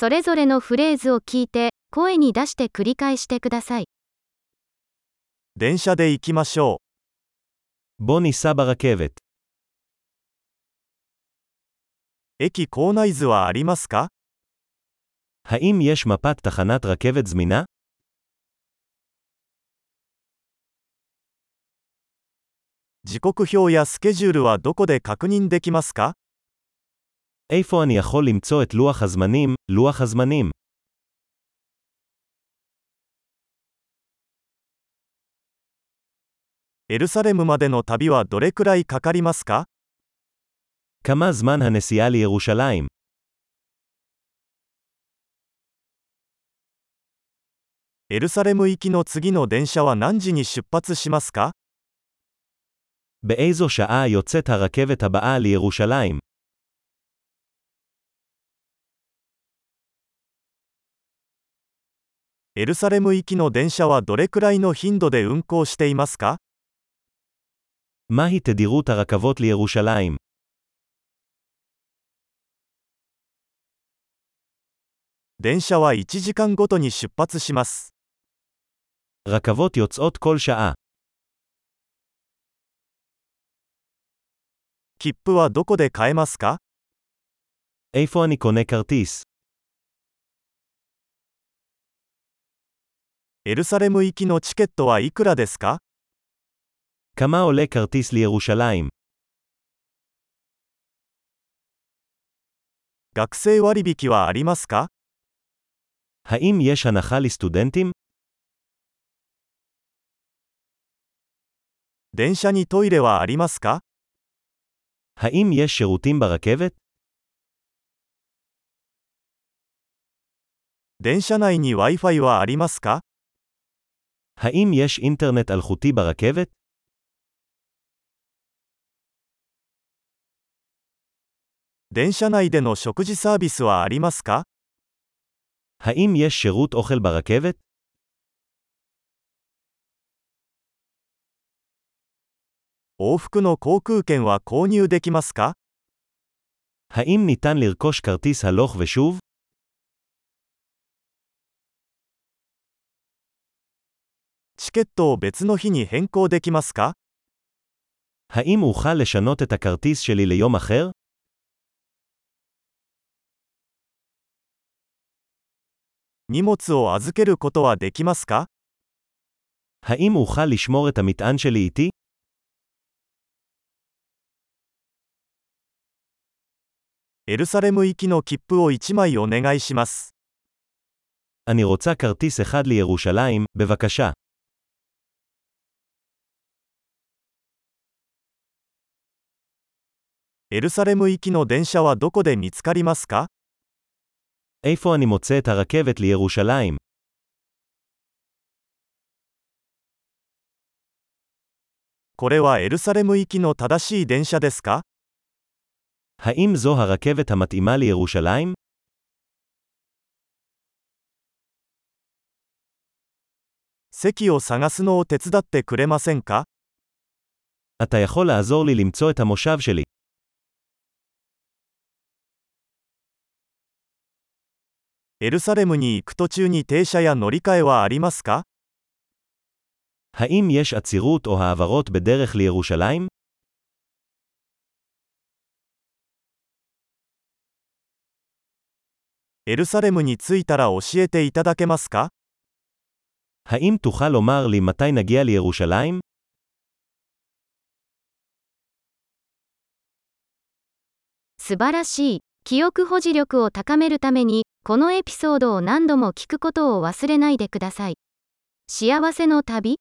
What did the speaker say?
それぞれのフレーズを聞いて、声に出して繰り返してください。電車で行きましょ בוא ניסע ברכבת. う。駅構内図はありますか האם יש מפת תחנת רכבת זמינה? 時刻表やスケジュールはどこで確認できますか איפה אני יכול למצוא את לוח הזמנים, לוח הזמנים? エルサレムまでの旅はどれくらいかかりますか כמה זמן הנסיעה לירושלים? エルサレム行きの次の電車は何時に出発しますか באיזו שעה יוצאת הרכבת הבאה לירושלים? エルサレム行きの電車はどれくらいの頻度で運行していますか מהי תדירות הרכבות לירושלים? 電車は1時間ごとに出発します。 רכבות יוצאות כל שעה. 切符はどこで買えますか איפה אני קונה כרטיס? エルサレム行きのチケットはいくらですか כמה עולה כרטיס לירושלים? 学生割引はありますか האם יש הנחה לסטודנטים? 電車にトイレはありますか האם יש שירותים ברכבת? 電車内に Wi-Fi はありますか האם יש אינטרנט אלחוטי ברכבת? 電車内での食事サービスはありますか האם יש שירות אוכל ברכבת? 往復の航空券は購入できますか האם ניתן לרכוש כרטיס הלוך ושוב? チケットを別の日に変更できますか האם אוכל לשנות את הכרטיס שלי ליום אחר? 荷物を預けることはできますか האם אוכל לשמור את המטען שלי איתי? エルサレム行きの切符を1枚お願いします。 אני רוצה כרטיס אחד לירושלים, בבקשה. エルサレム行きの電車はどこで見つかりますか איפה אני מוצא את הרכבת לירושלים? これはエルサレム行きの正しい電車ですか האם זו הרכבת המתאימה לירושלים? 席を探すのを手伝ってくれませんか אתה יכול לעזור לי למצוא את המושב שלי. エルサレムに行く途中に停車や乗り換えはありますか האם יש עצירות או העברות בדרך לירושלים? エルサレムに着いたら教えていただけますか האם תוכל לומר לי מתי נגיע לירושלים? 素晴らしい。 記憶保持力を高めるために、このエピソードを何度も聞くことを忘れないでください。幸せの旅？